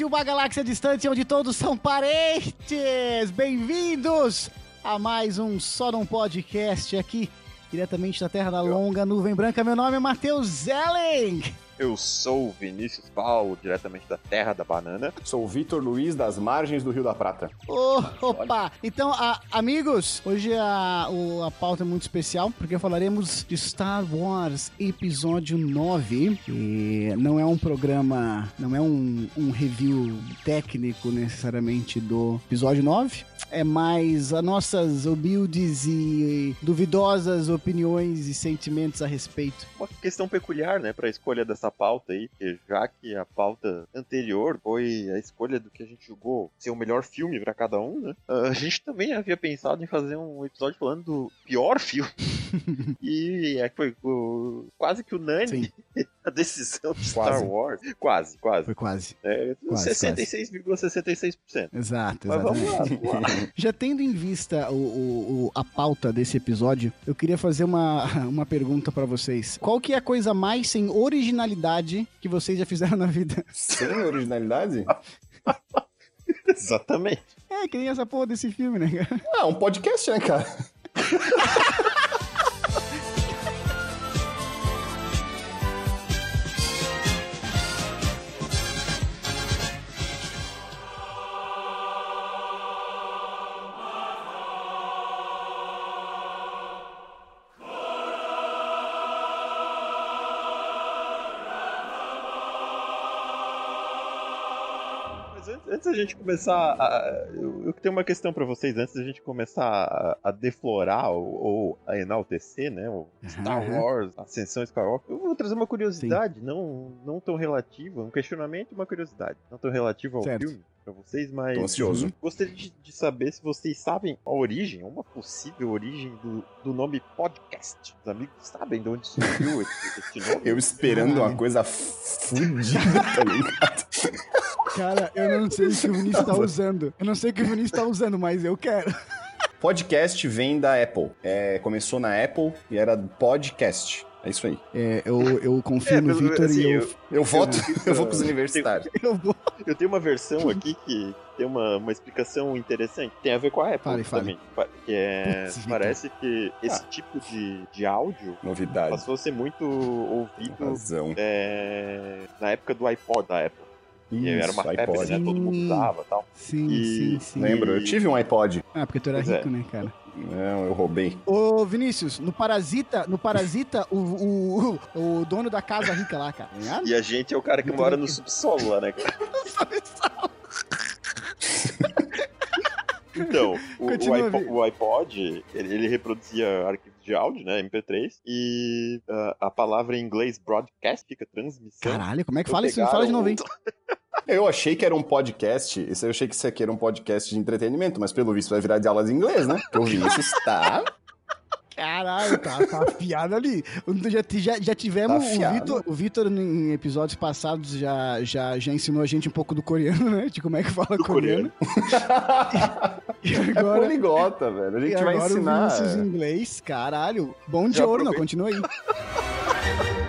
de uma galáxia distante onde todos são parentes. Bem-vindos a mais um Só Não Podcast aqui, diretamente da Terra da Longa Nuvem Branca. Meu nome é Matheus Zelling. Eu sou o Vinícius Paulo, diretamente da Terra da Banana. Sou o Vitor Luiz, das margens do Rio da Prata. Oh, opa! Então, a, amigos, hoje a, o, a pauta é muito especial, porque falaremos de Star Wars Episódio 9. E não é um programa, não é um, um review técnico necessariamente do episódio 9. É mais as nossas humildes e duvidosas opiniões e sentimentos a respeito. Uma questão peculiar, né, para a escolha dessa pauta aí, já que a pauta anterior foi a escolha do que a gente julgou ser o melhor filme para cada um, né? A gente também havia pensado em fazer um episódio falando do pior filme. e é que foi o, quase que unânime a decisão de Quase. Star Wars. Quase, quase. Foi quase. É, Quase, 66,66%. Exato, Mas vamos lá, exatamente. vamos lá. Já tendo em vista o, o- o- a pauta desse episódio, eu queria fazer uma, uma pergunta pra vocês. Qual que é a coisa mais sem originalidade que vocês já fizeram na vida? Sem originalidade? Exatamente. É, que nem essa porra desse filme, né, cara? Ah, um podcast, né, cara? Antes, antes da gente começar, a- eu, eu tenho uma questão pra vocês antes da gente começar a, a deflorar ou, ou a enaltecer, né? O Star Aham. Wars, Ascensão Skywalker. Eu vou trazer uma curiosidade, não, não tão relativa, um questionamento e uma curiosidade, não tão relativa ao Certo. filme pra vocês, mas Tô ansioso. gostaria de, de saber se vocês sabem a origem, uma possível origem do, do nome podcast. Os amigos sabem de onde surgiu esse, esse nome? Eu esperando uma coisa fudida, tá ligado? Cara, eu não sei o que o Vinícius tá usando. Eu não sei o que o Vinícius tá usando, mas eu quero. Podcast vem da Apple. É, começou na Apple e era podcast. É isso aí. É, eu, eu confio É, no Vitor assim, e eu, eu- Eu voto, eu vou com os universitários. eu vou. Eu tenho uma versão aqui que tem uma, uma explicação interessante. Tem a ver com a Apple Fale, fale. também. Pa- Que é, Putz, parece que esse tipo de, de áudio Novidade. passou a ser muito ouvido Razão. é, na época do iPod da Apple. E era uma Isso, febre, iPod. né? Todo mundo usava e tal. Sim, E- sim, sim. Lembro, eu tive um iPod. Ah, porque tu era Pois é. rico, né, cara? Não, eu roubei. Ô, Vinícius, no Parasita, no Parasita, o, o, o, o dono da casa rica lá, cara. ligado? E a gente é o cara que Muito mora bem. no subsolo lá, né, cara? Então, o, o iPod, o iPod, ele, ele reproduzia arquivos de áudio, né, MP3, e ah, a palavra em inglês broadcast fica transmissão. Caralho, como é que Então fala isso? Fala de novo, hein? Eu achei que era um podcast, isso eu achei que isso aqui era um podcast de entretenimento, mas pelo visto vai virar de aulas de inglês, né? Porque o Vinícius tá... Caralho, tá, tá afiado ali. Já, já, já tivemos Tá o. Vitor. O Vitor, em episódios passados, já, já, já ensinou a gente um pouco do coreano, né? De como é que fala coreano. E É agora. poliglota, velho. A e gente vai agora ensinar. o Vinícius em inglês, caralho. Bom de Já ouro, não, continua aí.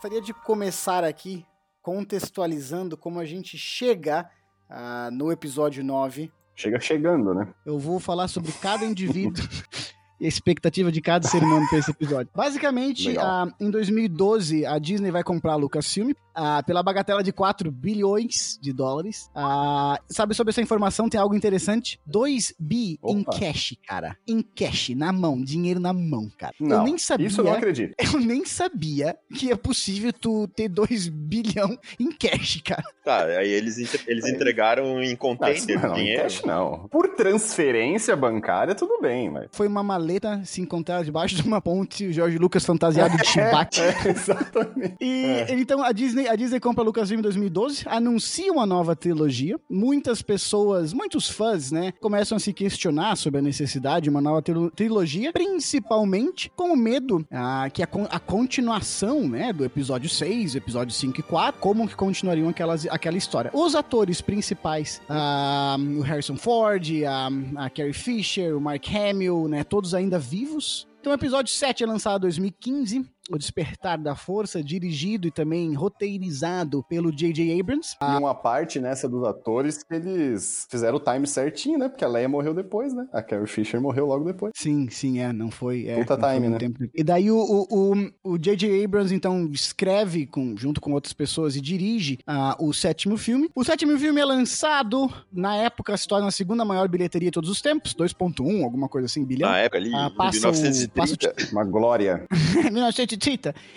Gostaria de começar aqui contextualizando como a gente chega ah, no episódio 9. Chega chegando, né? Eu vou falar sobre cada indivíduo e a expectativa de cada ser humano para esse episódio. Basicamente, ah, em 2012, a Disney vai comprar a Lucasfilm ah, pela bagatela de 4 bilhões de dólares. Ah, sabe sobre essa informação? Tem algo interessante? 2 bi em cash, cara. Em cash, na mão. Dinheiro na mão, cara. Não, eu nem sabia. isso eu não acredito. Eu nem sabia que é possível tu ter 2 bilhão em cash, cara. Tá, aí eles, eles Aí. entregaram em Não, container não, o em dinheiro. cash não. Por transferência bancária, tudo bem, mas... Foi uma maleta borboleta se encontraram debaixo de uma ponte, o George Lucas fantasiado de Chewbacca. É, exatamente. E então a Disney, a Disney compra Lucasfilm em 2012, anuncia uma nova trilogia. Muitas pessoas, muitos fãs, né, começam a se questionar sobre a necessidade de uma nova trilo- trilogia, principalmente com o medo ah, que a, a continuação, né, do episódio 6, episódio 5 e 4, como que continuariam aquelas, aquela história. Os atores principais, ah, o Harrison Ford, a, a Carrie Fisher, o Mark Hamill, né, todos ainda vivos. Então, o episódio 7 é lançado em 2015, O Despertar da Força, dirigido e também roteirizado pelo J.J. Abrams. E uma parte nessa dos atores que eles fizeram o time certinho, né? Porque a Leia morreu depois, né? A Carrie Fisher morreu logo depois. Sim, sim, é, não foi. É, Puta time, né? tempo- E daí o o- o- o J.J. Abrams, então, escreve com, junto com outras pessoas e dirige ah, o sétimo filme. O sétimo filme é lançado, na época, se torna a segunda maior bilheteria de todos os tempos, 2.1, alguma coisa assim, bilhão. Na época ali, em passa o- 1930. passa Uma glória. 1930.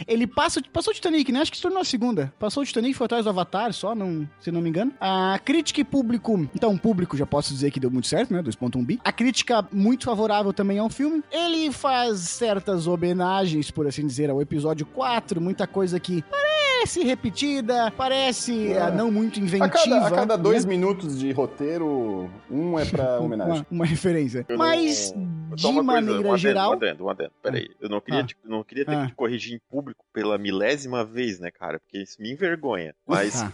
Ele passa, passou o Titanic, né? Acho que se tornou a segunda. Passou o Titanic, foi atrás do Avatar só, não, se não me engano. A crítica e público, então, público já posso dizer que deu muito certo, né? 2.1 bi. A crítica muito favorável também ao filme. Ele faz certas homenagens, por assim dizer, ao episódio 4, muita coisa que parece repetida, parece É. ah, não muito A inventiva. cada, a cada dois né? minutos de roteiro, um é pra homenagem. Uma, uma referência. Eu não- Mas, Só de uma coisa, maneira um adendo, geral. Um adendo, um adendo. Peraí, eu não queria, Ah. te- não queria ter Ah. que te corrigir em público pela milésima vez, né, cara? Porque isso me envergonha. Mas Ah,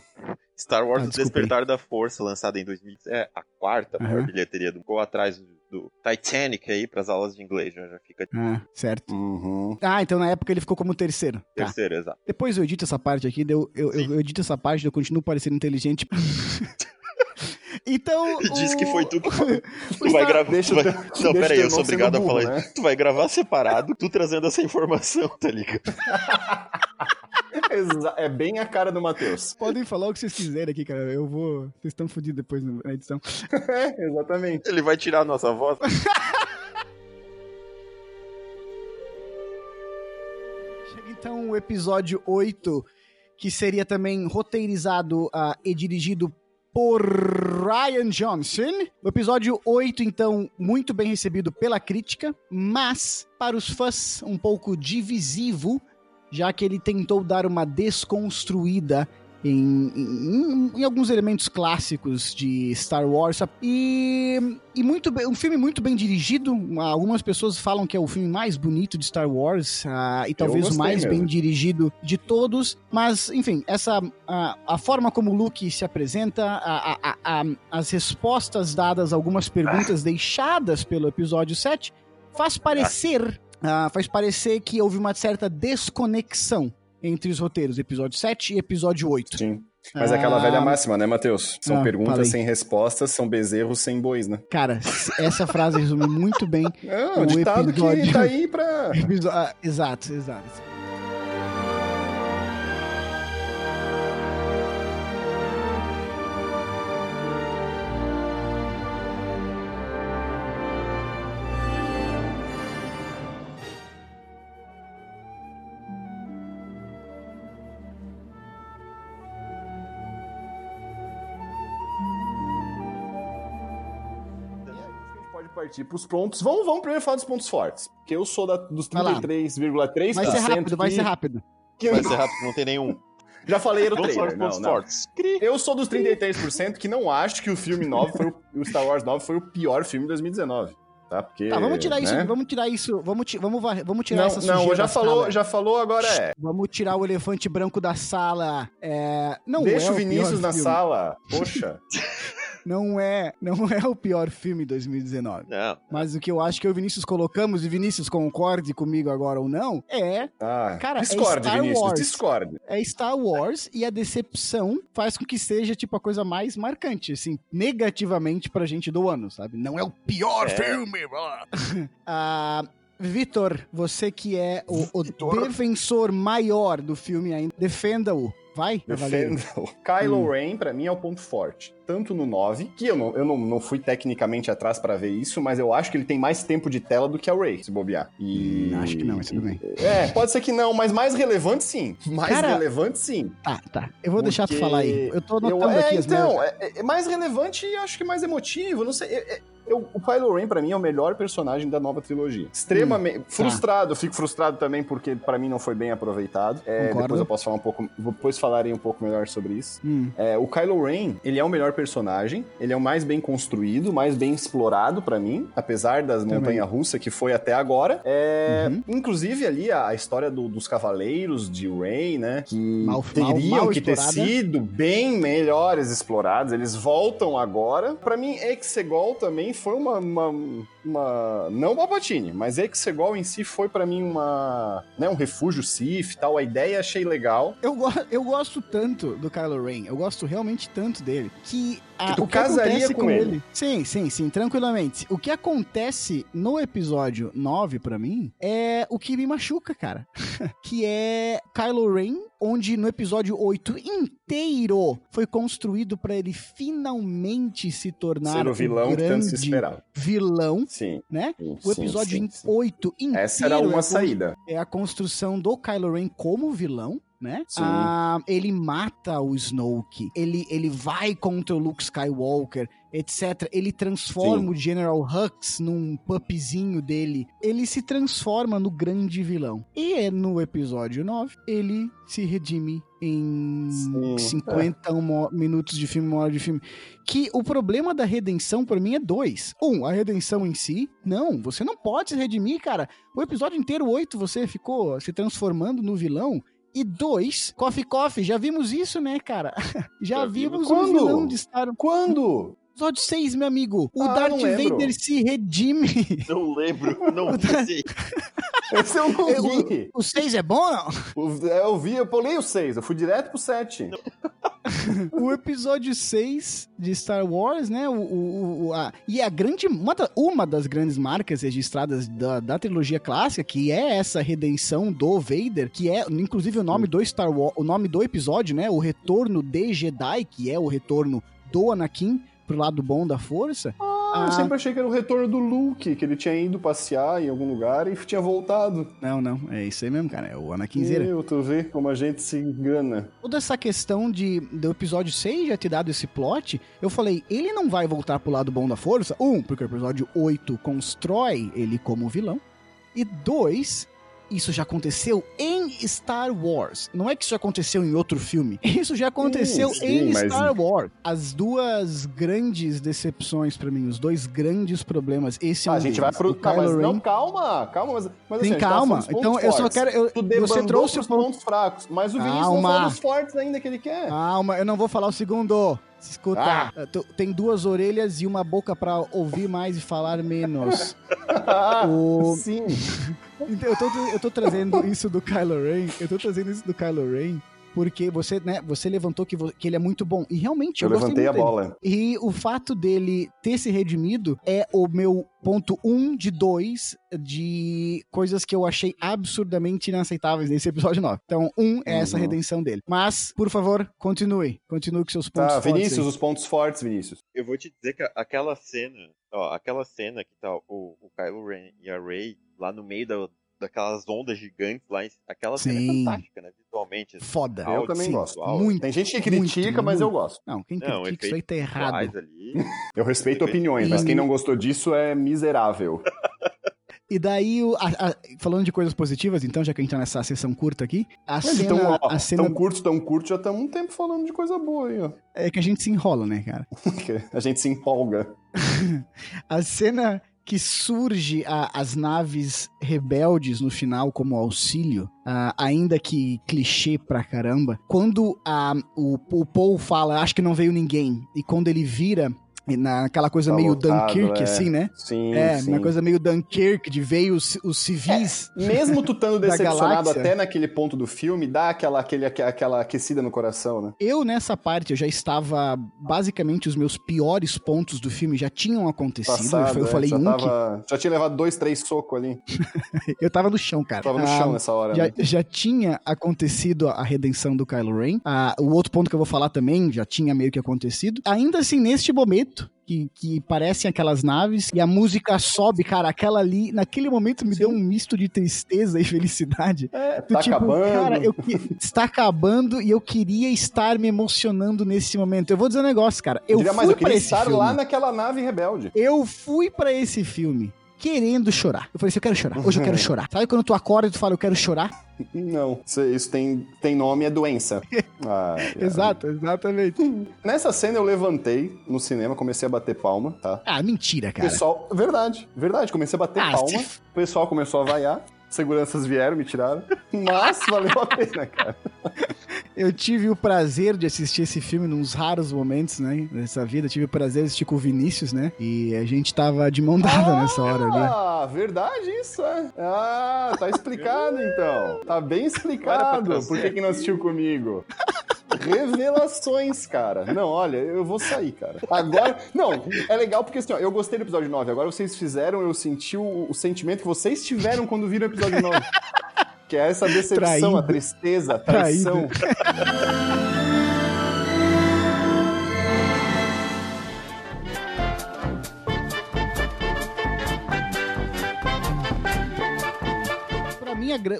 Star Wars Ah, O. Despertar da Força, lançado em 2000, é a quarta maior bilheteria do Ficou atrás do, do Titanic aí pras aulas de inglês, já, já fica ah, certo. Uhum. Ah, então na época ele ficou como terceiro. Tá. terceiro, exato. Depois eu edito essa parte aqui, deu- eu, eu, Sim. eu edito essa parte, eu continuo parecendo inteligente. então. E diz que o- foi tu que o Tu vai gravar. Deixa tu vai... Não, peraí, eu sou obrigado sendo a falar burro, isso. Tu vai gravar separado, tu trazendo essa informação, tá ligado? É bem a cara do Matheus. Podem falar o que vocês quiserem aqui, cara. Eu vou. Vocês estão fodidos depois na edição. É, exatamente. Ele vai tirar a nossa voz. Chega então o episódio 8, que seria também roteirizado ah, e dirigido por Ryan Johnson. O episódio 8, então, muito bem recebido pela crítica, mas para os fãs um pouco divisivo, já que ele tentou dar uma desconstruída em, em- em alguns elementos clássicos de Star Wars. E, e muito bem, um filme muito bem dirigido. Algumas pessoas falam que é o filme mais bonito de Star Wars ah, e talvez o mais mesmo. bem dirigido de todos. Mas, enfim, essa a, a forma como o Luke se apresenta, a- a- as respostas dadas a algumas perguntas deixadas pelo episódio 7 faz parecer ah, faz parecer que houve uma certa desconexão entre os roteiros, episódio 7 e episódio 8. Sim. Mas é aquela Ah, velha máxima, né, Matheus? São Ah, perguntas falei. sem respostas, são bezerros sem bois, né? Cara, essa frase resume muito bem Não, O o ditado episódio- que tá aí pra... ah, exato, exato. Partir pros pontos. Vamos, vamos primeiro falar dos pontos fortes. Porque eu sou da, dos Vai lá. 33,3%. Vai ser rápido, vai que- ser rápido. que- Vai ser rápido, não tem nenhum. Já falei no Vamos falar trailer. dos pontos Não, não. fortes. Eu sou dos 33% que não acho que o filme 9 foi o, o Star Wars 9 foi o pior filme de 2019. Tá? Porque, Tá, vamos tirar isso, né? vamos tirar isso, vamos, ti- vamos, vamos tirar Não, essa não, sujeira já da falou, sala. já falou, agora é. Vamos tirar o elefante branco da sala. É, não Deixa é o Vinícius na filme. sala. Poxa. Não é, não é o pior filme de 2019. Não. Mas o que eu acho que eu e o Vinícius colocamos, e Vinícius concorde comigo agora ou não, é, Ah, Cara, é discorde, Star Vinícius, Wars. discorde. é Star Wars e a decepção faz com que seja, tipo, a coisa mais marcante, assim, negativamente pra gente do ano, sabe? Não é o pior É. filme! ah, Vitor, você que é o, o defensor maior do filme ainda, defenda-o. Vai. Defenda. Kylo Hum. Ren, pra mim, é o ponto forte. Tanto no 9, que eu não, eu não, não fui tecnicamente atrás pra ver isso, mas eu acho que ele tem mais tempo de tela do que a Rey, se bobear. E... Hum, acho que não, mas tudo bem. É, pode ser que não, mas mais relevante sim. Mais Cara, relevante sim. Tá, tá. Eu vou deixar tu Porque falar aí. Eu tô anotando eu- é, aqui as então, minhas... é, é mais relevante e acho que mais emotivo, não sei. é- é- eu, o Kylo Ren, pra mim, é o melhor personagem da nova trilogia. Extremamente. Hum, frustrado, eu fico frustrado também porque pra mim não foi bem aproveitado. É, depois eu posso falar um pouco. Depois falarei um pouco melhor sobre isso. Hum. É, o Kylo Ren, ele é o melhor personagem, ele é o mais bem construído, mais bem explorado pra mim, apesar das Também. montanhas-russas que foi até agora. É, Uhum. Inclusive ali a, a história do- dos cavaleiros de Rey, né, que Mal- teriam mal- mal que ter explorada. sido bem melhores explorados, eles voltam agora. Pra mim, Exegol também foi uma, uma, uma- não Palpatine, mas Exegol em si foi pra mim uma, né, um refúgio e tal. A ideia achei legal. Eu, go eu gosto tanto do Kylo Ren, eu gosto realmente tanto dele, que, a, tu o que casaria com com ele. ele... Sim, sim, sim, tranquilamente. O que acontece no episódio 9, pra mim, é o que me machuca, cara. que é Kylo Ren, onde no episódio 8 inteiro foi construído pra ele finalmente se tornar Ser o vilão que tanto se grande esperava. vilão, Sim. né? sim, O episódio sim, sim. 8 inteiro Essa era é uma saída. é a construção do Kylo Ren como vilão, né? Sim. Ah, ele mata o Snoke, ele, ele vai contra o Luke Skywalker, etc. Ele transforma o General Hux num pupzinho dele. Ele se transforma no grande vilão. E é no episódio 9, ele se redime em Sim, 50 uma- minutos de filme, uma hora de filme. Que o problema da redenção, pra mim, é dois. Um, a redenção em si. Não, você não pode se redimir, cara. O episódio inteiro, 8, você ficou se transformando no vilão. E dois, Coffee Coffee, já vimos isso, né, cara? Já Já vimos Quando? vilão de Star Wars. Quando? Episódio 6, meu amigo. O Ah, Darth. Vader se redime. Não lembro, não sei. Esse eu não vi. O 6 é bom, não? O- Eu vi, eu pulei o 6, eu fui direto pro 7. O episódio 6 de Star Wars, né? O, o- o- a- e a grande. Uma, da- uma das grandes marcas registradas da, da trilogia clássica, que é essa redenção do Vader, que é, inclusive, o nome do Star Wars, o nome do episódio, né? O retorno de Jedi, que é o retorno do Anakin pro lado bom da força. Ah, eu sempre achei que era o retorno do Luke, que ele tinha ido passear em algum lugar e tinha voltado. Não, não, é isso aí mesmo, cara. É o Anakin Zera. Meu, tu vê como a gente se engana. Toda essa questão de do episódio 6 já ter dado esse plot, eu falei, ele não vai voltar pro lado bom da força. Um, porque o episódio 8 constrói ele como vilão. E dois, isso já aconteceu em Star Wars. Não é que isso já aconteceu em outro filme. Isso já aconteceu sim, em mas- Star Wars. As duas grandes decepções pra mim, os dois grandes problemas. Esse é Ah, um a gente deles. vai pro. Tá, mas Kylo não, Ren- calma, calma, mas, mas assim, tá calma. dos Então pontos eu só fortes. quero. Eu, você trouxe pros o ponto pontos fracos, mas o Vinícius não Calma. falou dos fortes ainda que ele quer. Calma, eu não vou falar o segundo. Escuta, Ah. eu tô- tem duas orelhas e uma boca pra ouvir mais e falar menos. o- Sim. Então, eu, tô, eu tô trazendo isso do Kylo Ren, eu tô trazendo isso do Kylo Ren porque você, né, você levantou que, vo- que ele é muito bom. E realmente, eu, Eu gostei levantei a muito dele. bola. E o fato dele ter se redimido é o meu ponto um de dois de coisas que eu achei absurdamente inaceitáveis nesse episódio 9. Então, um é essa Uhum. redenção dele. Mas, por favor, continue. Continue com seus pontos Tá, fortes aí. Vinícius, os pontos fortes, Vinícius. Eu vou te dizer que aquela cena, ó, aquela cena que tá o, o Kylo Ren e a Rey lá no meio da, daquelas ondas gigantes lá, aquela cena é fantástica, né, visualmente. assim, Foda. Eu também Sim, gosto. Muito. Tem gente que critica, muito, mas eu gosto. Não, quem Não, critica isso aí tá errado. ali. Eu respeito opiniões, mas quem não gostou disso é miserável. E daí, a- a- falando de coisas positivas, então, já que a gente tá nessa sessão curta aqui, a Mas cena, então, ó, a cena tão curto, tão curto, já estamos um tempo falando de coisa boa aí, ó. é que a gente se enrola, né, cara? A gente se empolga. A cena que surge a- as naves rebeldes no final como auxílio, ah, ainda que clichê pra caramba, quando a, o, o Paul fala, acho que não veio ninguém, e quando ele vira naquela coisa Tá meio lotado, Dunkirk, é. assim, né? Sim, É, sim. uma coisa meio Dunkirk, de veio os, os civis. Mesmo tu estando decepcionado até naquele ponto do filme, dá aquela, aquele, aquela aquecida no coração, né? Eu, nessa parte, eu já estava. Basicamente, os meus piores pontos do filme já tinham acontecido. Passado, eu é, falei já, um tava, já tinha levado dois, três socos ali. que. Eu tava no chão, cara. Tava no Ah, chão nessa hora. Já, né? já tinha acontecido a redenção do Kylo Ren. Ah, o outro ponto que eu vou falar também já tinha meio que acontecido. Ainda assim, neste momento, que, que parecem aquelas naves e a música sobe, cara, aquela ali, naquele momento me deu um misto de tristeza e felicidade. É, Do tá tipo, acabando. Cara, eu está acabando e eu queria estar me emocionando nesse momento. Eu vou dizer um negócio, cara. Eu Diria fui mais, eu pra esse estar filme. lá naquela nave rebelde. Eu fui pra esse filme querendo chorar. Eu falei assim, eu quero chorar. Hoje eu quero chorar. Sabe quando tu acorda e tu fala, eu quero chorar? Não, isso, tem, tem nome, é doença. Ah, é. Exato, exatamente. Nessa cena eu levantei no cinema, comecei a bater palma, tá? Ah, mentira, cara. pessoal, verdade, verdade, comecei a bater Ah, palma, se- o pessoal começou a vaiar, seguranças vieram, me tiraram, mas valeu a pena, cara. Eu tive o prazer de assistir esse filme nos raros momentos, né? Nessa vida. Eu tive o prazer de assistir com o Vinícius, né? E a gente tava de mão dada nessa hora ali. Ah, verdade isso, é. Ah, tá explicado então. Tá bem explicado. Por que, que não assistiu comigo? Revelações, cara. Não, olha, eu vou sair, cara. Agora. Não, é legal porque assim, ó, eu gostei do episódio 9. Agora vocês fizeram, eu senti o, o sentimento que vocês tiveram quando viram o episódio 9. Que é essa decepção, Traído. a tristeza, a traição.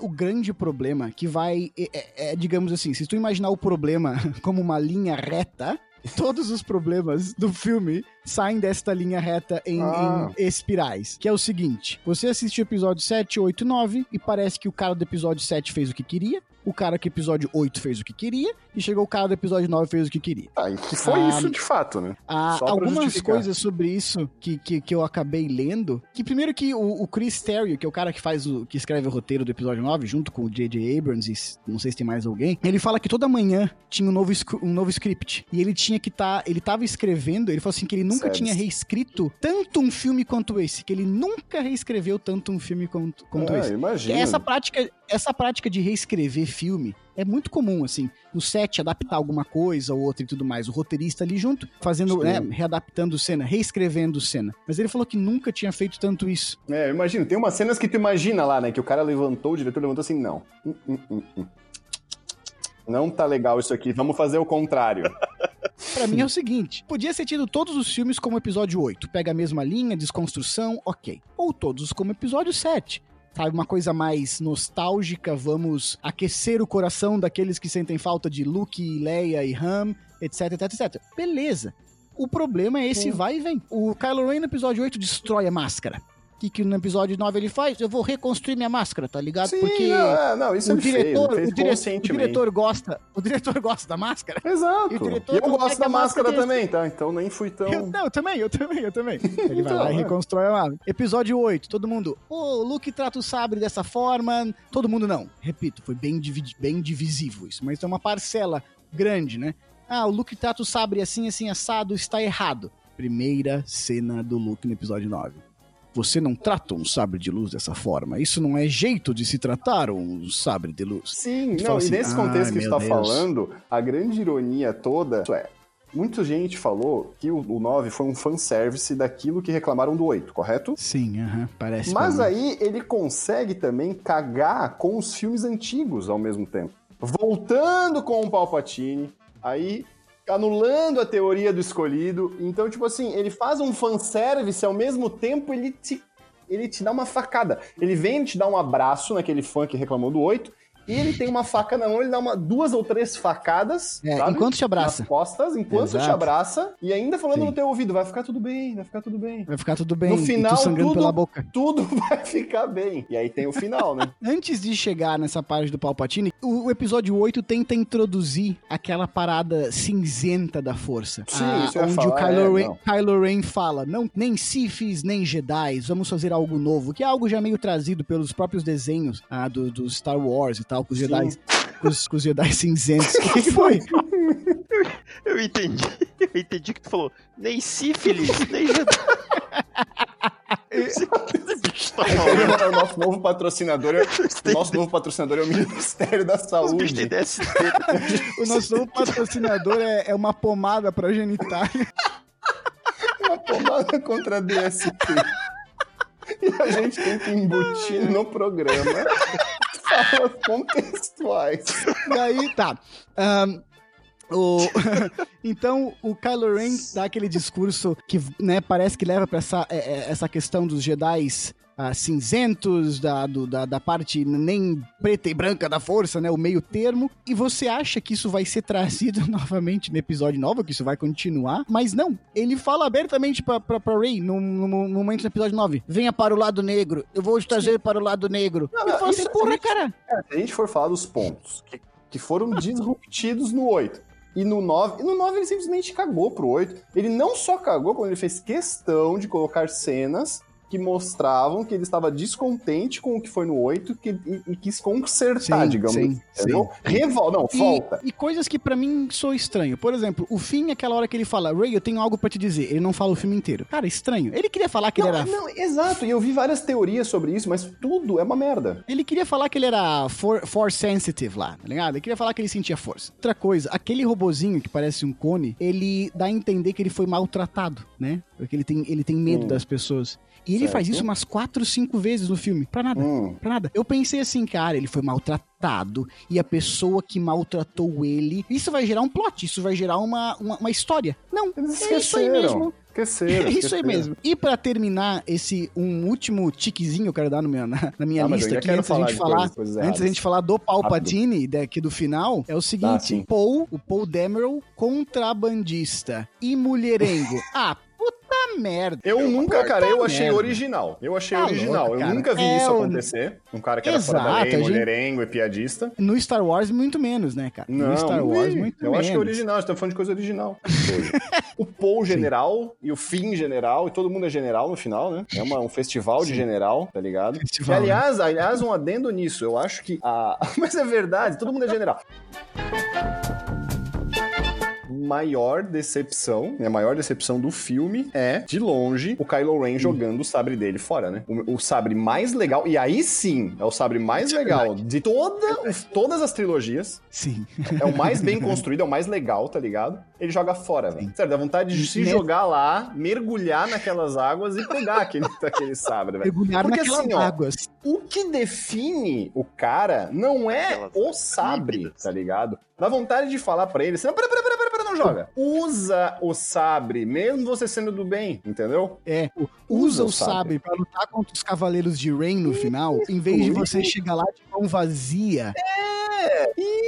O grande problema que vai. É, é- é, digamos assim, se tu imaginar o problema como uma linha reta, todos os problemas do filme saem desta linha reta em, Ah. em espirais. Que é o seguinte: você assiste o episódio 7, 8, 9 e parece que o cara do episódio 7 fez o que queria, o cara que episódio 8 fez o que queria, e chegou o cara do episódio 9 e fez o que queria. Ah, e que foi Ah, isso de fato, né? Ah, algumas coisas sobre isso que, que, que eu acabei lendo. Que primeiro que o, o Chris Terrio, que é o cara que faz o que escreve o roteiro do episódio 9, junto com o J.J. Abrams, e não sei se tem mais alguém, ele fala que toda manhã tinha um novo, um novo script. E ele tinha que estar. ele tava escrevendo, ele falou assim que ele nunca Sério? tinha reescrito tanto um filme quanto esse. Que ele nunca reescreveu tanto um filme quanto, quanto Ah, esse. imagina. Essa prática, essa prática de reescrever filme é muito comum, assim. No set, adaptar alguma coisa ou outra e tudo mais. O roteirista ali junto, fazendo, né, readaptando cena, reescrevendo cena. Mas ele falou que nunca tinha feito tanto isso. É, eu imagino. Tem umas cenas que tu imagina lá, né? Que o cara levantou, o diretor levantou assim, não. Hum, hum, hum, hum. Não tá legal isso aqui, vamos fazer o contrário. Pra mim é o seguinte: podia ser tido todos os filmes como episódio 8. Pega a mesma linha, desconstrução, ok. Ou todos como episódio 7. Sabe, uma coisa mais nostálgica, vamos aquecer o coração daqueles que sentem falta de Luke, Leia e Han, etc, etc, etc. Beleza. O problema é esse Sim. vai e vem. O Kylo Ren no episódio 8 destrói a máscara. Que, que no episódio 9 ele faz? Eu vou reconstruir minha máscara, tá ligado? Sim, Porque não, é, não, isso o ele diretor, fez, ele fez o, dire- o diretor gosta, o diretor gosta da máscara. Exato. E E, eu gosto da máscara máscara também, tá? Então nem fui tão... Eu, não, eu também, eu também, eu também. Ele vai Então, lá e é. reconstrói a nave. Episódio 8, todo mundo, o Luke trata o sabre dessa forma. Todo mundo não. Repito, foi bem, bem divisivo isso, mas tem uma parcela grande, né? Ah, o Luke trata o sabre assim, assim, assado, está errado. Primeira cena do Luke no episódio 9. Você não trata um sabre de luz dessa forma. Isso não é jeito de se tratar um sabre de luz. Sim, não, fala e assim, nesse "Ai, contexto que você tá Deus." falando, a grande ironia toda é, muita gente falou que o, o 9 foi um fanservice daquilo que reclamaram do 8, correto? Sim, aham, parece. Mas aí ele consegue também cagar com os filmes antigos ao mesmo tempo. Voltando com o Palpatine, aí anulando a teoria do escolhido. Então, tipo assim, ele faz um fanservice ao mesmo tempo ele te, ele te dá uma facada. Ele vem, te dá um abraço naquele fã que reclamou do 8. E ele tem uma faca na mão, ele dá uma, duas ou três facadas. É, sabe? enquanto te abraça. Nas costas, enquanto te Exato. abraça. E ainda falando Sim. no teu ouvido: vai ficar tudo bem, vai ficar tudo bem. Vai ficar tudo bem. No final, tudo- pela boca. Tudo vai ficar bem. E aí tem o final, né? Antes de chegar nessa parte do Palpatine, o, o episódio 8 tenta introduzir aquela parada cinzenta da força. Sim, Ah, isso onde falar, o Kylo, é, Ren. Kylo Ren fala, não, nem Siths, nem Jedi, vamos fazer algo novo, que é algo já meio trazido pelos próprios desenhos ah, do, do Star Wars e tal, com os Sim. Jedi, com os, com os Jedi cinzentos. O que, que foi? Eu entendi. Eu entendi que tu falou nem sífilis, nem Jedi. Esse bicho tá maluco. É o nosso novo patrocinador. é- O nosso novo patrocinador é o Ministério da Saúde. O nosso novo patrocinador é, é uma pomada pra genitália. Uma pomada contra a DST. E a gente tem que embutir no programa falas contextuais. Daí, tá. Ahn, O... então, o Kylo Ren dá aquele discurso que, né, parece que leva pra essa, é, é, essa questão dos Jedi's ah, cinzentos, da, do, da, da, parte nem preta e branca da força, né? O meio termo. E você acha que isso vai ser trazido novamente no episódio novo, que isso vai continuar. Mas não, ele fala abertamente pra, pra, pra Rey no, no, no, momento do episódio 9. Venha para o lado negro, eu vou te trazer Sim. para o lado negro. Não, ele fala assim, porra, gente, cara. É, se a gente for falar dos pontos que, que foram disruptidos no 8. E no 9, e no 9 ele simplesmente cagou pro 8. Ele não só cagou, como ele fez questão de colocar cenas que mostravam que ele estava descontente com o que foi no 8 que, e, e quis consertar, sim, digamos. Sim, entendeu? sim. Revol não, e, volta. E coisas que para mim sou estranho. Por exemplo, o fim, aquela hora que ele fala, Ray, eu tenho algo para te dizer. Ele não fala o filme inteiro. Cara, estranho. Ele queria falar que não, ele era. Não, exato. E eu vi várias teorias sobre isso, mas tudo é uma merda. Ele queria falar que ele era for, force sensitive lá, tá ligado? Ele queria falar que ele sentia força. Outra coisa, aquele robozinho que parece um cone, ele dá a entender que ele foi maltratado, né? Porque ele tem, ele tem medo hum. das pessoas. E ele certo. faz isso umas quatro, cinco vezes no filme. Pra nada. Hum. Pra nada. Eu pensei assim, cara, ele foi maltratado. E a pessoa que maltratou ele. Isso vai gerar um plot, isso vai gerar uma, uma, uma história. Não, Eles é isso aí mesmo. Esqueceram, é isso aí mesmo. E para terminar esse um último tiquezinho eu quero dar no meu, na, na minha ah, lista aqui antes da gente falar, coisas, antes da gente falar do Palpatine daqui do final, é o seguinte, ah, Paul, o Paul Dameron contrabandista e mulherengo. ah, merda. Eu nunca, cara, eu achei merda. original. Eu achei tá original. Louco, eu nunca vi é isso acontecer. Um cara que era Exato, fora da lei, mulherengo gente... e piadista. No Star Wars, muito menos, né, cara? Não, no Star Wars, muito eu menos. Eu acho que é original, a gente tá falando de coisa original. o Paul general e o Finn general, e todo mundo é general no final, né? É uma, um festival de general, tá ligado? Festival, e, aliás, né? aliás, um adendo nisso, eu acho que a... Mas é verdade, todo mundo é general maior decepção, né, a maior decepção do filme é, de longe, o Kylo Ren jogando o sabre dele fora, né? O, o, sabre mais legal, e aí sim, é o sabre mais legal de toda, todas as trilogias. Sim. É o mais bem construído, é o mais legal, tá ligado? Ele joga fora, velho. Sério, dá vontade de se jogar lá, mergulhar naquelas águas e pegar aquele, aquele sabre, velho. Mergulhar Porque naquelas assim, ó, águas. O que define o cara não é o sabre, tá ligado? Dá vontade de falar para ele, assim, pera, pera, pera, pera, não joga. Usa o sabre, mesmo você sendo do bem, entendeu? É, usa, usa o sabre, para lutar contra os cavaleiros de Rain no final, em vez de você chegar lá de mão vazia. É,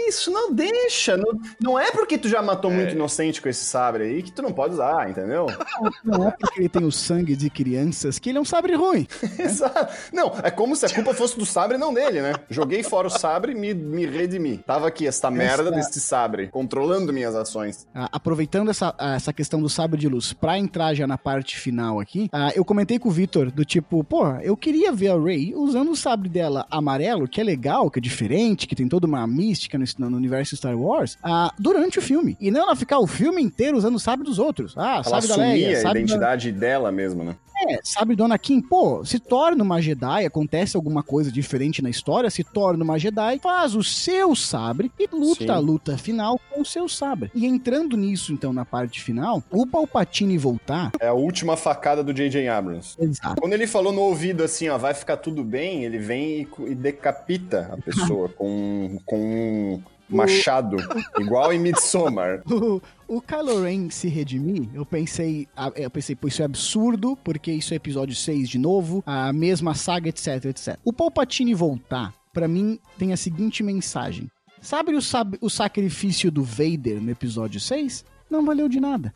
isso, não deixa. Não, não é porque tu já matou é. muito inocente com esse sabre aí que tu não pode usar, entendeu? Não, é porque ele tem o sangue de crianças que ele é um sabre ruim. Exato. Não, é como se a culpa fosse do sabre não dele, né? Joguei fora o sabre e me, me redimi. Tava aqui esta merda essa... desse sabre, controlando minhas ações. Ah, aproveitando essa, essa questão do sabre de luz pra entrar já na parte final aqui, ah, eu comentei com o Vitor do tipo, pô, eu queria ver a Ray usando o sabre dela amarelo, que é legal, que é diferente, que tem toda uma mística no, no universo Star Wars, ah, durante o filme. E não ela ficar o filme inteiro usando o sabre dos outros. Ah, ela sabe da Leia, a identidade da... dela mesmo, né? É, sabe, Dona Kim, pô, se torna uma Jedi, acontece alguma coisa diferente na história, se torna uma Jedi, faz o seu sabre e luta Sim. a luta final com o seu sabre. E entrando nisso, então, na parte final, o Palpatine voltar... É a última facada do J.J. Abrams. Exato. Quando ele falou no ouvido assim, ó, vai ficar tudo bem, ele vem e, e decapita a pessoa com, com um machado, igual em Midsommar. O Kylo Ren se redimir, eu pensei, eu pensei, pô, isso é absurdo, porque isso é episódio 6 de novo, a mesma saga, etc, etc. O Palpatine voltar, para mim, tem a seguinte mensagem. Sabe o, sab o sacrifício do Vader no episódio 6? Não valeu de nada.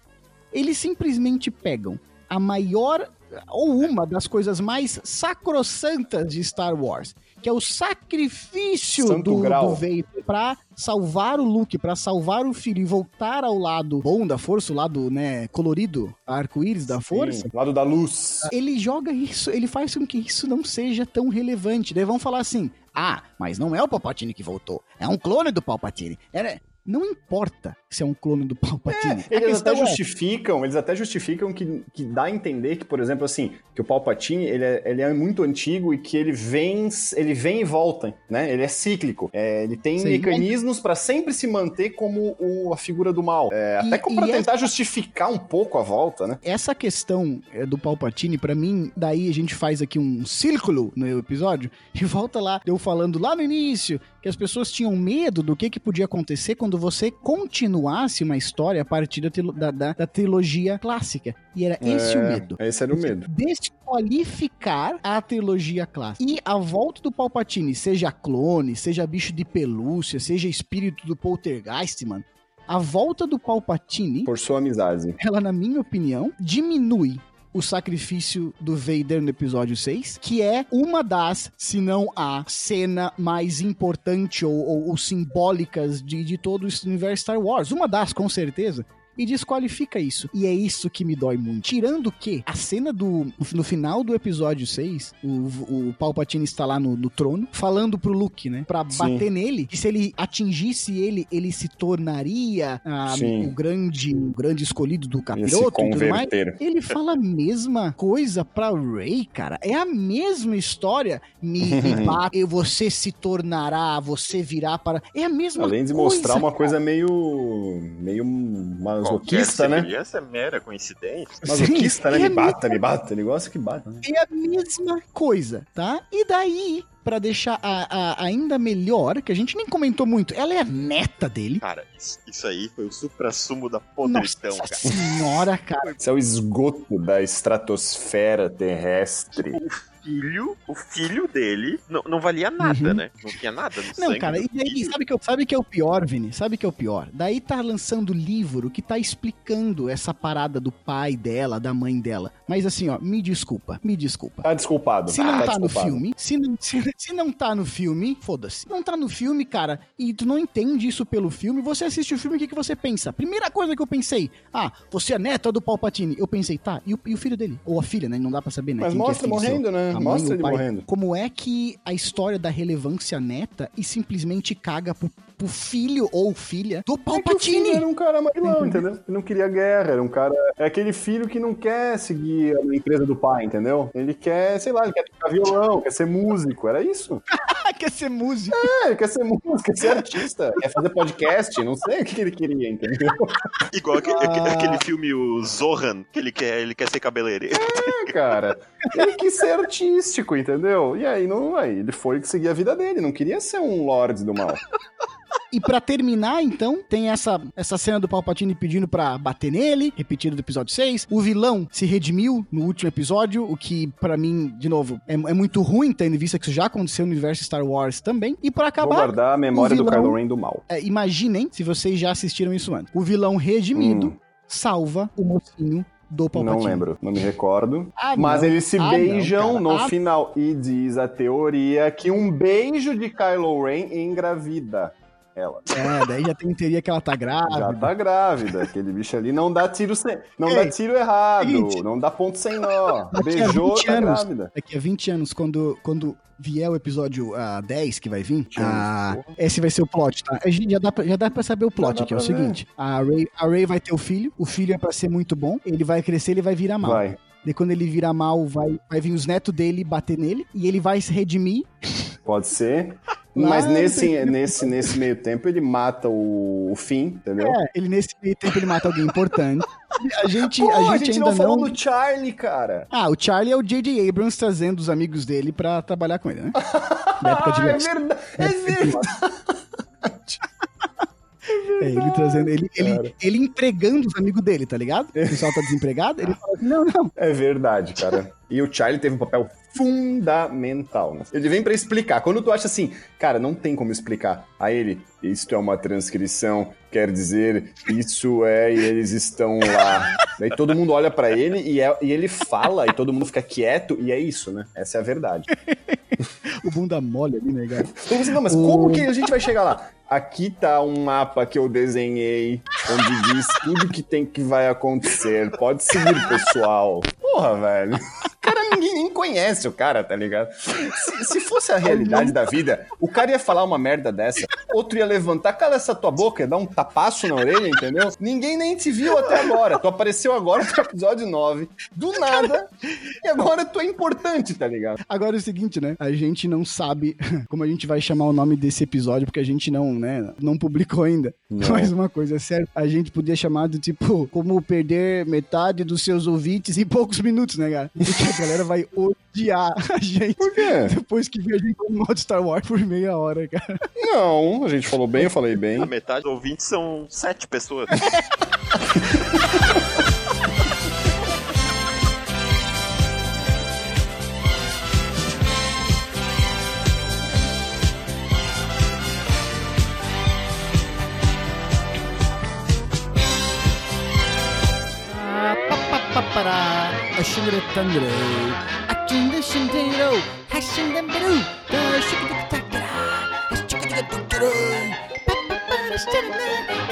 Eles simplesmente pegam a maior ou uma das coisas mais sacrossantas de Star Wars, que é o sacrifício do, do Vader pra salvar o Luke, para salvar o filho e voltar ao lado bom da força, o lado, né, colorido, arco-íris da força. lado da luz. Ele joga isso, ele faz com que isso não seja tão relevante. Daí vão falar assim: ah, mas não é o Palpatine que voltou, é um clone do Palpatine. Era, não importa se é um clone do Palpatine. É, eles até é... justificam, eles até justificam que, que dá a entender que, por exemplo, assim, que o Palpatine, ele é, ele é muito antigo e que ele vem, ele vem e volta, né? Ele é cíclico. É, ele tem Sim, mecanismos para sempre se manter como o, a figura do mal. É, e, até como pra tentar essa... justificar um pouco a volta, né? Essa questão é, do Palpatine, para mim, daí a gente faz aqui um círculo no episódio e volta lá, eu falando lá no início que as pessoas tinham medo do que, que podia acontecer quando você continuasse uma história a partir da, da, da- trilogia clássica. E era esse o É, medo. Esse era o medo. Desqualificar a trilogia clássica. E a volta do Palpatine, seja clone, seja bicho de pelúcia, seja espírito do poltergeist, mano. A volta do Palpatine Por sua amizade. ela, na minha opinião, diminui o sacrifício do Vader no episódio 6, que é uma das, se não a cena mais importante ou, ou- ou simbólicas de, de todo esse universo Star Wars. Uma das, com certeza. E desqualifica isso. E é isso que me dói muito. Tirando que a cena do. No final do episódio 6, o, o Palpatine está lá no, no trono, falando pro Luke, né? Pra Sim. bater nele. Que se ele atingisse ele, ele se tornaria ah, o grande, o grande escolhido do capiroto e tudo mais. Ele fala a mesma coisa pra Ray, cara. É a mesma história. Me, me bate, você se tornará, você virá para. É a mesma Além de coisa. mostrar uma cara. coisa meio. meio masoquista, né? semelhança é mera coincidência. Masoquista, né? Sim, Me é bata, me bata. Ele gosta que bata. Né? É a mesma coisa, tá? E daí, pra deixar a- a- ainda melhor, que a gente nem comentou muito, ela é a neta dele. Cara, isso, isso aí foi o supra-sumo da Nossa podridão, cara. senhora, cara. Isso é o esgoto da estratosfera terrestre. Filho, o filho dele não, não valia nada, Uhum. né? Não tinha nada no Não, sangue cara, do e daí, filho. sabe que, eu- sabe que é o pior, Vini? Sabe que é o pior? Daí tá lançando livro que tá explicando essa parada do pai dela, da mãe dela. Mas assim, ó, me desculpa, me desculpa. Tá desculpado. Se não tá, no desculpado. filme, se não, se, se não tá no filme, foda-se. Não tá no filme, cara, e tu não entende isso pelo filme, você assiste o filme, o que, que você pensa? Primeira coisa que eu pensei, ah, você é neta do Palpatine. Eu pensei, tá, e o, e o filho dele? Ou a filha, né? Não dá pra saber, né? Mas é mostra é morrendo, né? Mãe Mostra o pai. morrendo. Como é que a história da relevância neta e simplesmente caga pro, pro filho ou filha do É Palpatine? era um cara marilão, entendeu? Ele não queria guerra, era um cara. É aquele filho que não quer seguir a empresa do pai, entendeu? Ele quer, sei lá, ele quer tocar violão, quer ser músico, era isso. Quer ser músico. É, ele quer ser músico, quer ser artista, quer fazer podcast, não sei o que ele queria, entendeu? Igual aque- aque- Ah. aquele filme, o Zohan, que ele quer, ele quer ser cabeleireiro. É, cara. Ele quis ser artístico, entendeu? E aí não, aí ele foi seguir a vida dele, não queria ser um lord do mal. E pra terminar, então, tem essa, essa cena do Palpatine pedindo pra bater nele, repetido do episódio 6. O vilão se redimiu no último episódio, o que pra mim, de novo, é, é muito ruim, tendo em vista que isso já aconteceu no universo Star Wars também. E pra Vou acabar, guardar a memória o do vilão- Kylo Ren do mal. é, imaginem se vocês já assistiram isso antes. O vilão redimido Hum. salva o mocinho do Palpatine. Não lembro, não me recordo. Ah, Mas não. eles se Ah, beijam não, no. Ah. final. E diz a teoria que um beijo de Kylo Ren engravida ela. É, daí já tem teoria que ela tá grávida. Já tá grávida. Aquele bicho ali não dá tiro sem. Não Ei, dá tiro errado. seguinte. não dá ponto sem nó. Beijou, 20 tá anos. grávida. Daqui a 20 anos, quando, quando vier o episódio ah, 10 que vai vir, 20 anos, porra. esse vai ser o plot, tá? A gente já dá pra, já dá pra saber o plot aqui, é o ver. seguinte. A Ray, a Ray vai ter o filho, o filho é pra ser muito bom, ele vai crescer, ele vai virar mal. Vai. Daí quando ele virar mal, vai, vai vir os netos dele bater nele, e ele vai se redimir. Pode ser. Mas nesse, nesse, nesse meio tempo ele mata o, o Finn, entendeu? É, ele nesse meio tempo ele mata alguém importante. A gente, Pô, a gente ainda não falou não... do Charlie, cara. Ah, o Charlie é o J.J. Abrams trazendo os amigos dele pra trabalhar com ele, né? Da época de Ah, é verdade. É verdade. É, ele trazendo, ele, ele, Cara. ele empregando os amigos dele, tá ligado? O pessoal tá desempregado, ele fala assim, não, não, É verdade, cara. E o Charlie teve um papel fundamental. né? Ele vem pra explicar. Quando tu acha assim, cara, não tem como explicar. A ele, isto é uma transcrição, quer dizer, isso é e eles estão lá. Daí todo mundo olha pra ele e, é- e ele fala e todo mundo fica quieto e é isso, né? Essa é a verdade. o bunda mole ali, né, cara? Então você, não, mas como que a gente vai chegar lá? Aqui tá um mapa que eu desenhei, onde diz tudo que tem que vai acontecer. Pode seguir, pessoal. Porra, velho. Cara, ninguém nem conhece o cara, tá ligado? Se, se fosse a realidade da vida, o cara ia falar uma merda dessa, outro ia levantar, cala essa tua boca, ia dar um tapaço na orelha, entendeu? Ninguém nem te viu até agora. Tu apareceu agora no episódio 9, do nada, e agora tu é importante, tá ligado? Agora é o seguinte, né? A gente não sabe como a gente vai chamar o nome desse episódio, porque a gente não, né, não publicou ainda. Não. Mas uma coisa é sério, a gente podia chamar de tipo, como perder metade dos seus ouvintes em poucos minutos, né, cara? Porque a galera vai odiar a gente. Por quê? Depois que a gente falando mal de Star Wars por meia hora, cara. Não, a gente falou bem, eu falei bem. A metade dos ouvintes são sete pessoas. öğrettendir ey. Açında şimdi ro, haşinden beru, da şıkı tıkı takdara, şıkı tıkı takdara. Papa para şarına,